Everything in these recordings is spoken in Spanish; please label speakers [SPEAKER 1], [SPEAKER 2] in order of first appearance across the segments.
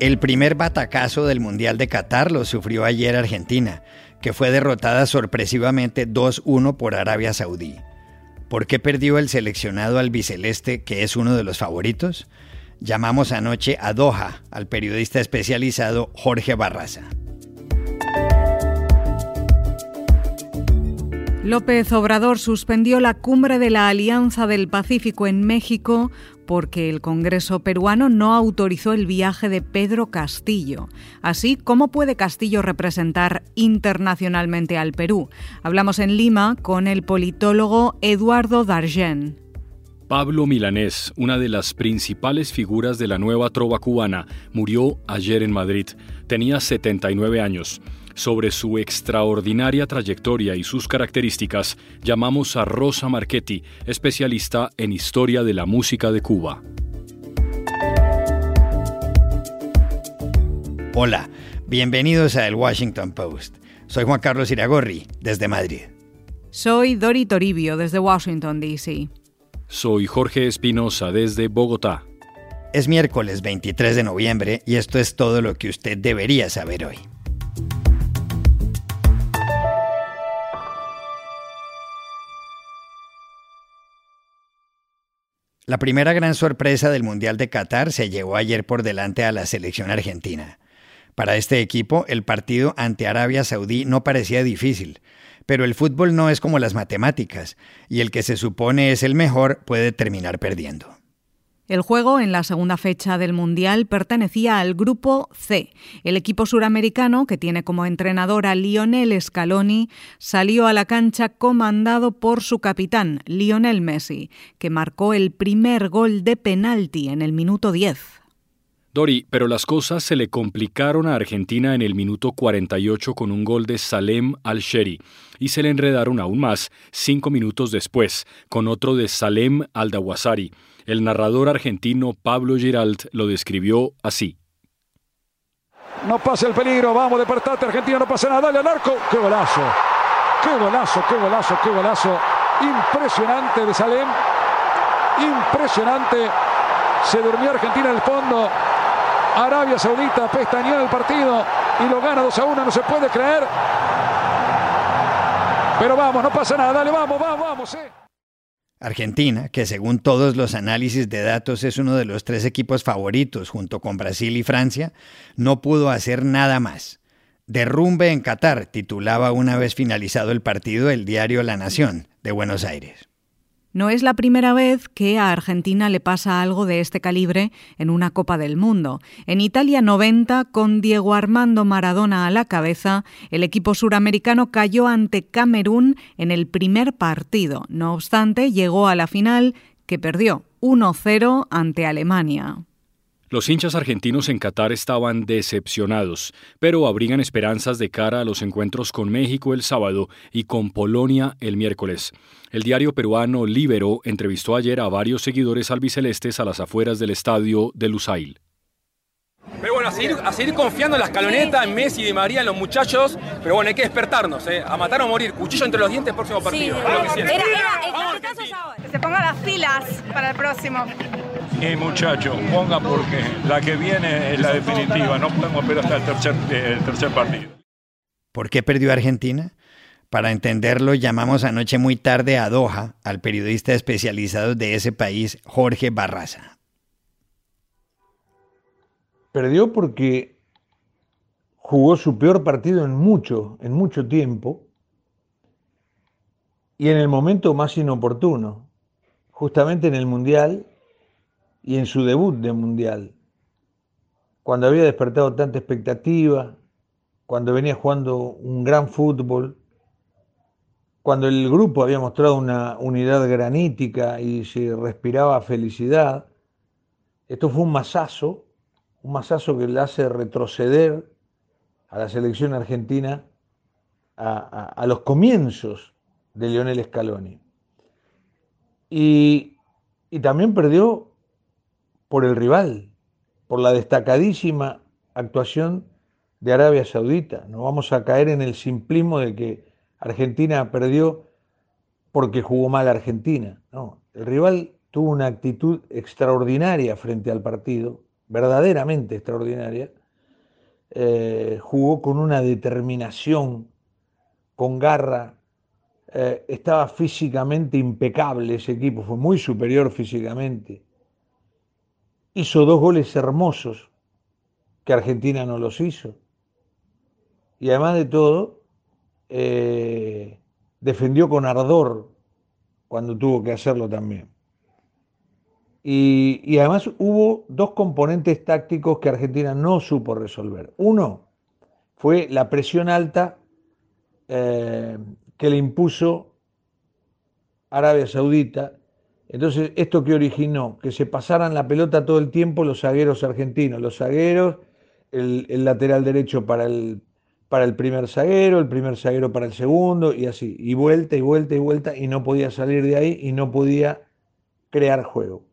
[SPEAKER 1] El primer batacazo del Mundial de Qatar lo sufrió ayer Argentina, que fue derrotada sorpresivamente 2-1 por Arabia Saudí. ¿Por qué perdió el seleccionado albiceleste, que es uno de los favoritos? Llamamos anoche a Doha al periodista especializado Jorge Barraza.
[SPEAKER 2] López Obrador suspendió la cumbre de la Alianza del Pacífico en México porque el Congreso peruano no autorizó el viaje de Pedro Castillo. Así, ¿cómo puede Castillo representar internacionalmente al Perú? Hablamos en Lima con el politólogo Eduardo Dargen.
[SPEAKER 3] Pablo Milanés, una de las principales figuras de la nueva trova cubana, murió ayer en Madrid. Tenía 79 años. Sobre su extraordinaria trayectoria y sus características, llamamos a Rosa Marchetti, especialista en historia de la música de Cuba.
[SPEAKER 1] Hola, bienvenidos a El Washington Post. Soy Juan Carlos Iragorri, desde Madrid.
[SPEAKER 2] Soy Dori Toribio, desde Washington, D.C.
[SPEAKER 3] Soy Jorge Espinosa, desde Bogotá.
[SPEAKER 1] Es miércoles 23 de noviembre y esto es todo lo que usted debería saber hoy. La primera gran sorpresa del Mundial de Qatar se llevó ayer por delante a la selección argentina. Para este equipo, el partido ante Arabia Saudí no parecía difícil, pero el fútbol no es como las matemáticas, y el que se supone es el mejor puede terminar perdiendo.
[SPEAKER 2] El juego en la segunda fecha del Mundial pertenecía al Grupo C. El equipo suramericano, que tiene como entrenador a Lionel Scaloni, salió a la cancha comandado por su capitán, Lionel Messi, que marcó el primer gol de penalti en el minuto 10.
[SPEAKER 3] Dori, pero las cosas se le complicaron a Argentina en el minuto 48 con un gol de Salem Al-Sheri y se le enredaron aún más cinco minutos después con otro de Salem Al-Dawasari el narrador argentino Pablo Giralt lo describió así.
[SPEAKER 4] No pasa el peligro, vamos, despertate Argentina, no pasa nada, dale al arco. ¡Qué golazo! ¡Qué golazo, qué golazo, qué golazo! Impresionante de Salem. Impresionante. Se durmió Argentina en el fondo. Arabia Saudita pestañeó el partido y lo gana 2 a 1, no se puede creer. Pero vamos, no pasa nada, dale, vamos, vamos, vamos. Eh.
[SPEAKER 1] Argentina, que según todos los análisis de datos es uno de los tres equipos favoritos junto con Brasil y Francia, no pudo hacer nada más. Derrumbe en Qatar, titulaba una vez finalizado el partido el diario La Nación de Buenos Aires.
[SPEAKER 2] No es la primera vez que a Argentina le pasa algo de este calibre en una Copa del Mundo. En Italia 90, con Diego Armando Maradona a la cabeza, el equipo suramericano cayó ante Camerún en el primer partido. No obstante, llegó a la final, que perdió 1-0 ante Alemania.
[SPEAKER 3] Los hinchas argentinos en Qatar estaban decepcionados, pero abrigan esperanzas de cara a los encuentros con México el sábado y con Polonia el miércoles. El diario peruano Libero entrevistó ayer a varios seguidores albicelestes a las afueras del estadio de Lusail.
[SPEAKER 5] Pero bueno, a seguir, confiando en la escaloneta, en Messi, y María, en los muchachos. Pero bueno, hay que despertarnos, ¿eh? A matar o morir. Cuchillo entre los dientes, próximo partido.
[SPEAKER 6] Sí, era, era, que se ponga las pilas para el próximo.
[SPEAKER 7] Y muchacho, ponga porque la que viene es la definitiva. No podemos esperar hasta el tercer, el tercer partido.
[SPEAKER 1] ¿Por qué perdió Argentina? Para entenderlo, llamamos anoche muy tarde a Doha al periodista especializado de ese país, Jorge Barraza.
[SPEAKER 8] Perdió porque jugó su peor partido en mucho, en mucho tiempo y en el momento más inoportuno, justamente en el Mundial y en su debut de Mundial, cuando había despertado tanta expectativa, cuando venía jugando un gran fútbol cuando el grupo había mostrado una unidad granítica y se respiraba felicidad, esto fue un masazo, un masazo que le hace retroceder a la selección argentina a, los comienzos de Lionel Scaloni. Y, y también perdió por el rival, por la destacadísima actuación de Arabia Saudita. No vamos a caer en el simplismo de que Argentina perdió porque jugó mal Argentina. No, el rival tuvo una actitud extraordinaria frente al partido verdaderamente extraordinaria, eh, jugó con una determinación, con garra, eh, estaba físicamente impecable ese equipo, fue muy superior físicamente. Hizo dos goles hermosos que Argentina no los hizo. Y además de todo, eh, defendió con ardor cuando tuvo que hacerlo también. Y, además hubo dos componentes tácticos que Argentina no supo resolver. Uno fue la presión alta eh, que le impuso Arabia Saudita. Entonces, ¿esto que originó? Que se pasaran la pelota todo el tiempo los zagueros argentinos. Los zagueros, el, el lateral derecho para el, para el primer zaguero, el primer zaguero para el segundo, y así. Y vuelta y vuelta y vuelta, y no podía salir de ahí y no podía crear juego.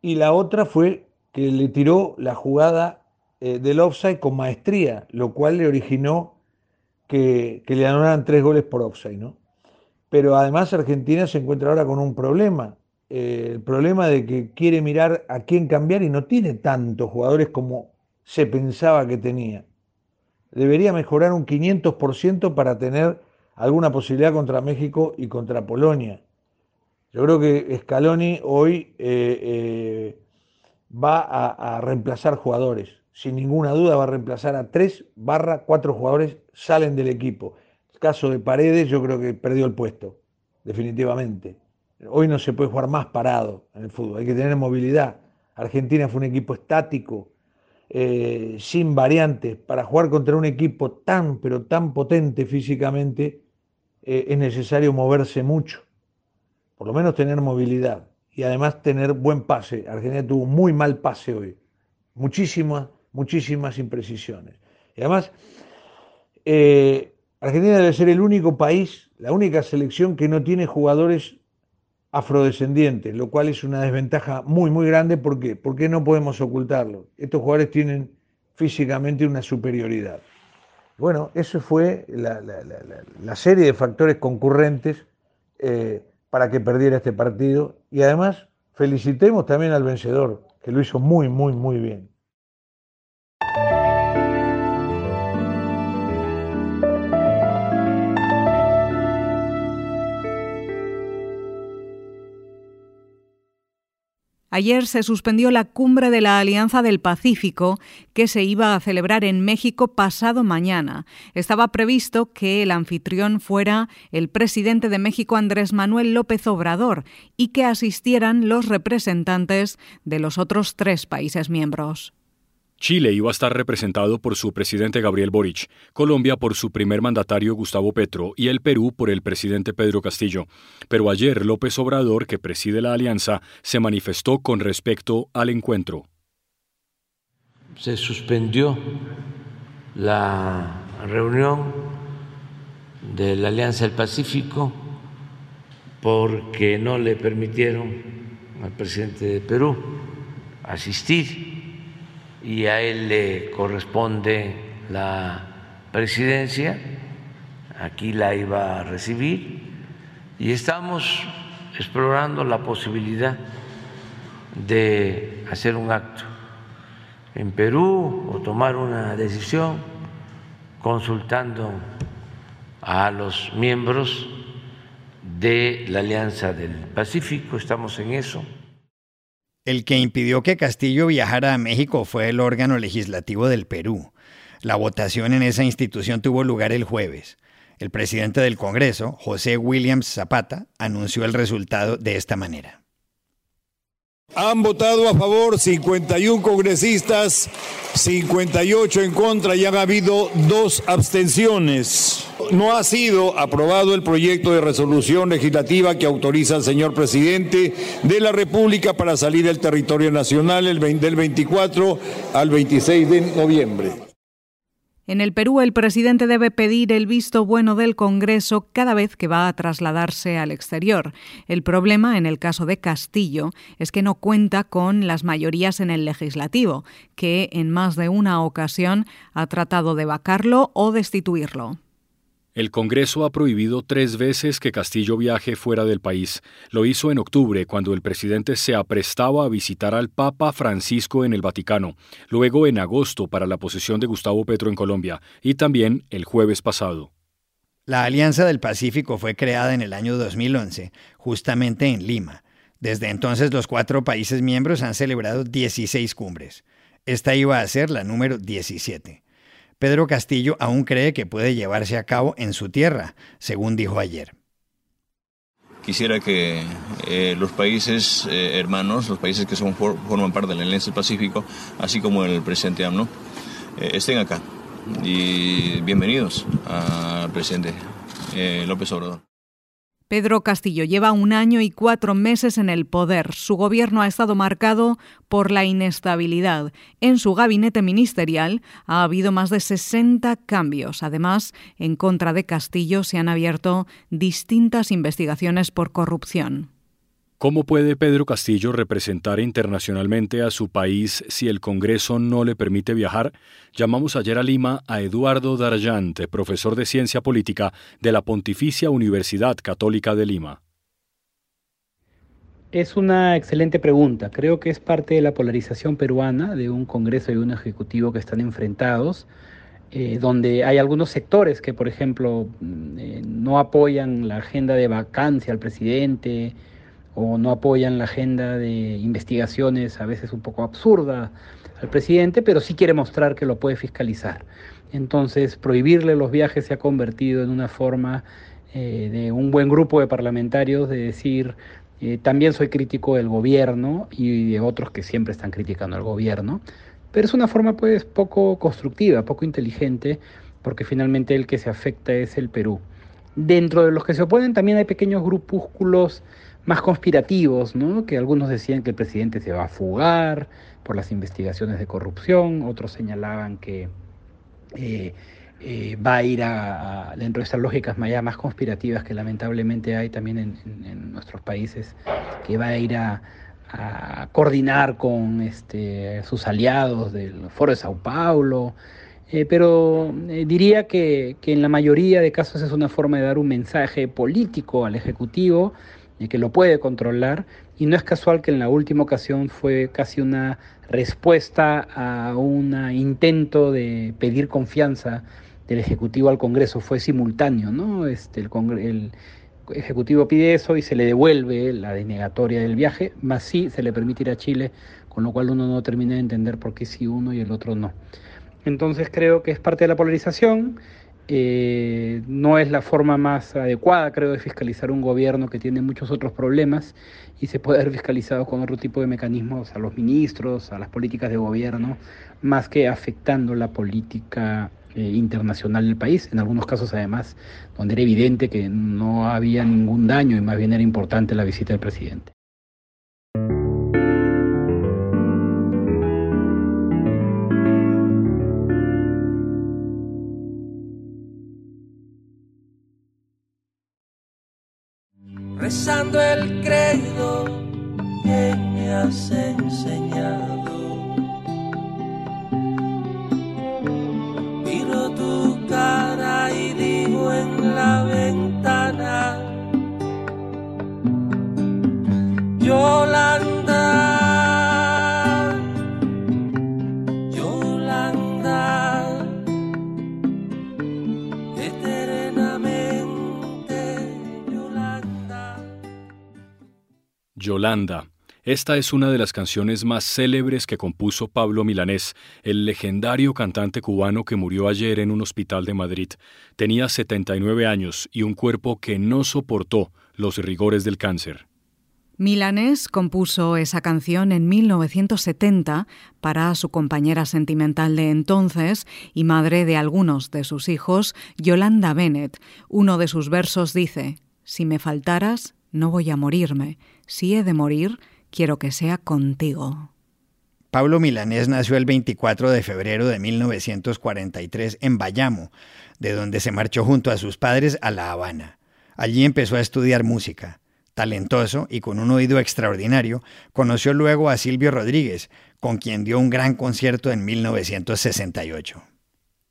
[SPEAKER 8] Y la otra fue que le tiró la jugada eh, del offside con maestría, lo cual le originó que, le anularan tres goles por offside, ¿no? Pero además Argentina se encuentra ahora con un problema, eh, el problema de que quiere mirar a quién cambiar y no tiene tantos jugadores como se pensaba que tenía. Debería mejorar un 500% para tener alguna posibilidad contra México y contra Polonia. Yo creo que Scaloni hoy eh, eh, va a, reemplazar jugadores. Sin ninguna duda va a reemplazar a tres barra cuatro jugadores salen del equipo. El caso de Paredes yo creo que perdió el puesto, definitivamente. Hoy no se puede jugar más parado en el fútbol, hay que tener movilidad. Argentina fue un equipo estático, eh, sin variantes. Para jugar contra un equipo tan, pero tan potente físicamente, es necesario moverse mucho por lo menos tener movilidad y además tener buen pase. Argentina tuvo muy mal pase hoy, muchísimas, muchísimas imprecisiones. Y además, eh, Argentina debe ser el único país, la única selección que no tiene jugadores afrodescendientes, lo cual es una desventaja muy, muy grande. ¿Por qué? Porque no podemos ocultarlo. Estos jugadores tienen físicamente una superioridad. Bueno, eso fue la, la, la, serie de factores concurrentes eh, para que perdiera este partido y además felicitemos también al vencedor, que lo hizo muy, muy, muy bien.
[SPEAKER 2] Ayer se suspendió la cumbre de la Alianza del Pacífico que se iba a celebrar en México pasado mañana. Estaba previsto que el anfitrión fuera el presidente de México Andrés Manuel López Obrador y que asistieran los representantes de los otros tres países miembros.
[SPEAKER 3] Chile iba a estar representado por su presidente Gabriel Boric, Colombia por su primer mandatario Gustavo Petro y el Perú por el presidente Pedro Castillo. Pero ayer López Obrador, que preside la alianza, se manifestó con respecto al encuentro.
[SPEAKER 9] Se suspendió la reunión de la Alianza del Pacífico porque no le permitieron al presidente de Perú asistir y a él le corresponde la presidencia, aquí la iba a recibir, y estamos explorando la posibilidad de hacer un acto en Perú o tomar una decisión consultando a los miembros de la Alianza del Pacífico, estamos en eso.
[SPEAKER 1] El que impidió que Castillo viajara a México fue el órgano legislativo del Perú. La votación en esa institución tuvo lugar el jueves. El presidente del Congreso, José Williams Zapata, anunció el resultado de esta manera.
[SPEAKER 10] Han votado a favor 51 congresistas, 58 en contra y han habido dos abstenciones. No ha sido aprobado el proyecto de resolución legislativa que autoriza al señor presidente de la República para salir del territorio nacional el 20, del 24 al 26 de noviembre.
[SPEAKER 2] En el Perú, el presidente debe pedir el visto bueno del Congreso cada vez que va a trasladarse al exterior. El problema, en el caso de Castillo, es que no cuenta con las mayorías en el legislativo, que en más de una ocasión ha tratado de vacarlo o destituirlo.
[SPEAKER 3] El Congreso ha prohibido tres veces que Castillo viaje fuera del país. Lo hizo en octubre, cuando el presidente se aprestaba a visitar al Papa Francisco en el Vaticano, luego en agosto para la posesión de Gustavo Petro en Colombia, y también el jueves pasado.
[SPEAKER 1] La Alianza del Pacífico fue creada en el año 2011, justamente en Lima. Desde entonces los cuatro países miembros han celebrado 16 cumbres. Esta iba a ser la número 17. Pedro Castillo aún cree que puede llevarse a cabo en su tierra, según dijo ayer.
[SPEAKER 11] Quisiera que eh, los países eh, hermanos, los países que forman parte del Alianza Pacífico, así como el presidente AMNO, eh, estén acá. Y bienvenidos al presidente López Obrador.
[SPEAKER 2] Pedro Castillo lleva un año y cuatro meses en el poder. Su gobierno ha estado marcado por la inestabilidad. En su gabinete ministerial ha habido más de 60 cambios. Además, en contra de Castillo se han abierto distintas investigaciones por corrupción.
[SPEAKER 3] ¿Cómo puede Pedro Castillo representar internacionalmente a su país si el Congreso no le permite viajar? Llamamos ayer a Lima a Eduardo Darjante, profesor de Ciencia Política de la Pontificia Universidad Católica de Lima.
[SPEAKER 12] Es una excelente pregunta. Creo que es parte de la polarización peruana de un Congreso y un Ejecutivo que están enfrentados, eh, donde hay algunos sectores que, por ejemplo, mm, eh, no apoyan la agenda de vacancia al presidente, o no apoyan la agenda de investigaciones a veces un poco absurda al presidente, pero sí quiere mostrar que lo puede fiscalizar. Entonces, prohibirle los viajes se ha convertido en una forma eh, de un buen grupo de parlamentarios de decir, eh, también soy crítico del gobierno y de otros que siempre están criticando al gobierno, pero es una forma pues poco constructiva, poco inteligente, porque finalmente el que se afecta es el Perú. Dentro de los que se oponen también hay pequeños grupúsculos más conspirativos, ¿no? que algunos decían que el presidente se va a fugar por las investigaciones de corrupción, otros señalaban que eh, eh, va a ir a, dentro de estas lógicas más conspirativas que lamentablemente hay también en, nuestros países, que va a ir a, coordinar con este, sus aliados del Foro de Sao Paulo, eh, pero diría que, que, en la mayoría de casos es una forma de dar un mensaje político al Ejecutivo y que lo puede controlar. Y no es casual que en la última ocasión fue casi una respuesta a un intento de pedir confianza del Ejecutivo al Congreso. Fue simultáneo, ¿no? Este, el, el Ejecutivo pide eso y se le devuelve la denegatoria del viaje, más sí se le permite ir a Chile, con lo cual uno no termina de entender por qué sí uno y el otro no. Entonces creo que es parte de la polarización eh, no es la forma más adecuada, creo, de fiscalizar un gobierno que tiene muchos otros problemas y se puede haber fiscalizado con otro tipo de mecanismos a los ministros, a las políticas de gobierno, más que afectando la política eh, internacional del país, en algunos casos además, donde era evidente que no había ningún daño y más bien era importante la visita del presidente.
[SPEAKER 13] Rezando el credo que me has enseñado. Yolanda.
[SPEAKER 3] Esta es una de las canciones más célebres que compuso Pablo Milanés, el legendario cantante cubano que murió ayer en un hospital de Madrid. Tenía 79 años y un cuerpo que no soportó los rigores del cáncer.
[SPEAKER 2] Milanés compuso esa canción en 1970 para su compañera sentimental de entonces y madre de algunos de sus hijos, Yolanda Bennett. Uno de sus versos dice, Si me faltaras, no voy a morirme. Si he de morir, quiero que sea contigo.
[SPEAKER 1] Pablo Milanés nació el 24 de febrero de 1943 en Bayamo, de donde se marchó junto a sus padres a La Habana. Allí empezó a estudiar música. Talentoso y con un oído extraordinario, conoció luego a Silvio Rodríguez, con quien dio un gran concierto en 1968.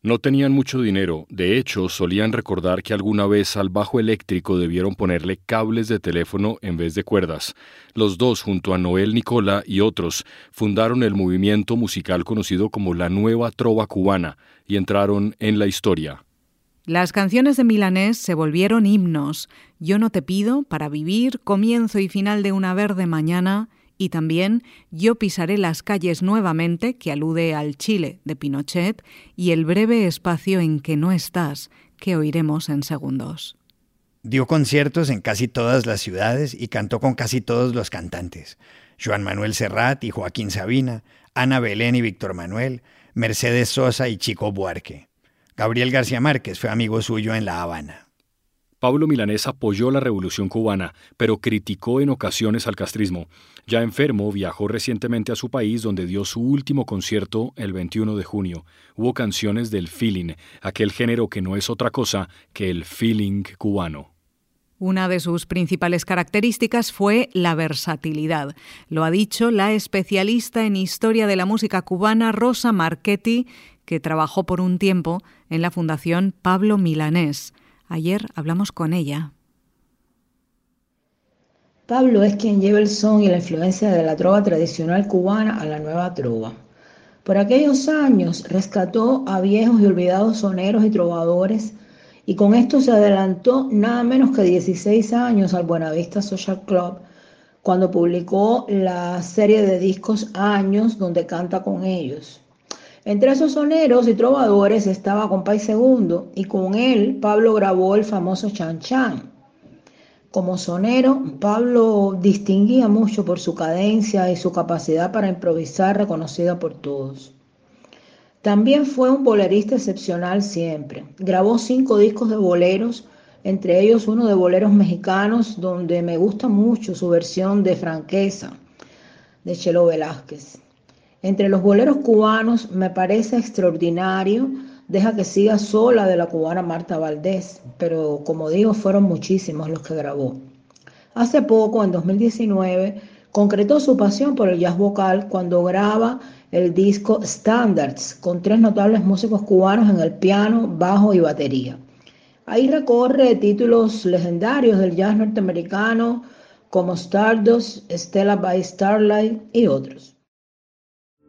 [SPEAKER 3] No tenían mucho dinero, de hecho solían recordar que alguna vez al bajo eléctrico debieron ponerle cables de teléfono en vez de cuerdas. Los dos, junto a Noel Nicola y otros, fundaron el movimiento musical conocido como la Nueva Trova Cubana y entraron en la historia.
[SPEAKER 2] Las canciones de Milanés se volvieron himnos. Yo no te pido para vivir, comienzo y final de una verde mañana, y también Yo pisaré las calles nuevamente, que alude al Chile de Pinochet, y El breve espacio en que no estás, que oiremos en segundos.
[SPEAKER 1] Dio conciertos en casi todas las ciudades y cantó con casi todos los cantantes. Joan Manuel Serrat y Joaquín Sabina, Ana Belén y Víctor Manuel, Mercedes Sosa y Chico Buarque. Gabriel García Márquez fue amigo suyo en La Habana.
[SPEAKER 3] Pablo Milanés apoyó la revolución cubana, pero criticó en ocasiones al castrismo. Ya enfermo, viajó recientemente a su país donde dio su último concierto el 21 de junio. Hubo canciones del feeling, aquel género que no es otra cosa que el feeling cubano.
[SPEAKER 2] Una de sus principales características fue la versatilidad. Lo ha dicho la especialista en historia de la música cubana Rosa Marchetti, que trabajó por un tiempo en la Fundación Pablo Milanés. Ayer hablamos con ella.
[SPEAKER 14] Pablo es quien lleva el son y la influencia de la trova tradicional cubana a la nueva trova. Por aquellos años rescató a viejos y olvidados soneros y trovadores y con esto se adelantó nada menos que 16 años al Buenavista Social Club cuando publicó la serie de discos Años donde canta con ellos. Entre esos soneros y trovadores estaba Compay Segundo y con él Pablo grabó el famoso Chan Chan. Como sonero, Pablo distinguía mucho por su cadencia y su capacidad para improvisar reconocida por todos. También fue un bolerista excepcional siempre. Grabó cinco discos de boleros, entre ellos uno de boleros mexicanos, donde me gusta mucho su versión de Franqueza, de Chelo Velázquez. Entre los boleros cubanos me parece extraordinario Deja que siga sola de la cubana Marta Valdés, pero como digo, fueron muchísimos los que grabó. Hace poco, en 2019, concretó su pasión por el jazz vocal cuando graba el disco Standards con tres notables músicos cubanos en el piano, bajo y batería. Ahí recorre títulos legendarios del jazz norteamericano como Stardust, Stella by Starlight y otros.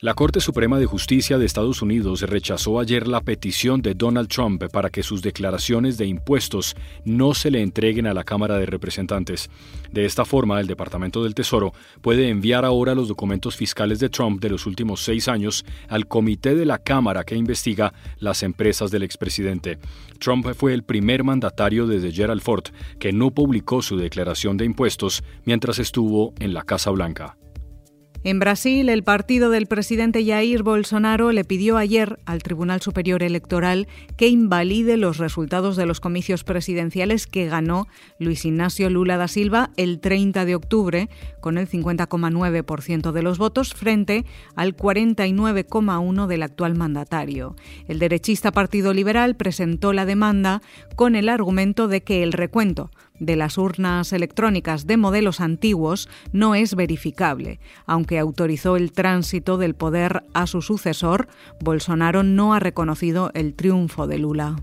[SPEAKER 3] La Corte Suprema de Justicia de Estados Unidos rechazó ayer la petición de Donald Trump para que sus declaraciones de impuestos no se le entreguen a la Cámara de Representantes. De esta forma, el Departamento del Tesoro puede enviar ahora los documentos fiscales de Trump de los últimos seis años al comité de la Cámara que investiga las empresas del expresidente. Trump fue el primer mandatario desde Gerald Ford que no publicó su declaración de impuestos mientras estuvo en la Casa Blanca.
[SPEAKER 2] En Brasil, el partido del presidente Jair Bolsonaro le pidió ayer al Tribunal Superior Electoral que invalide los resultados de los comicios presidenciales que ganó Luis Ignacio Lula da Silva el 30 de octubre, con el 50,9% de los votos frente al 49,1% del actual mandatario. El derechista Partido Liberal presentó la demanda con el argumento de que el recuento de las urnas electrónicas de modelos antiguos no es verificable. Aunque autorizó el tránsito del poder a su sucesor, Bolsonaro no ha reconocido el triunfo de Lula.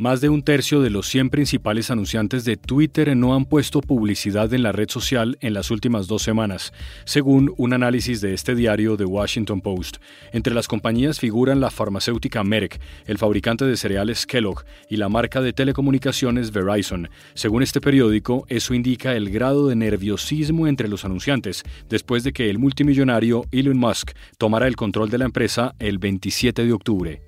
[SPEAKER 3] Más de un tercio de los 100 principales anunciantes de Twitter no han puesto publicidad en la red social en las últimas dos semanas, según un análisis de este diario The Washington Post. Entre las compañías figuran la farmacéutica Merck, el fabricante de cereales Kellogg y la marca de telecomunicaciones Verizon. Según este periódico, eso indica el grado de nerviosismo entre los anunciantes después de que el multimillonario Elon Musk tomara el control de la empresa el 27 de octubre.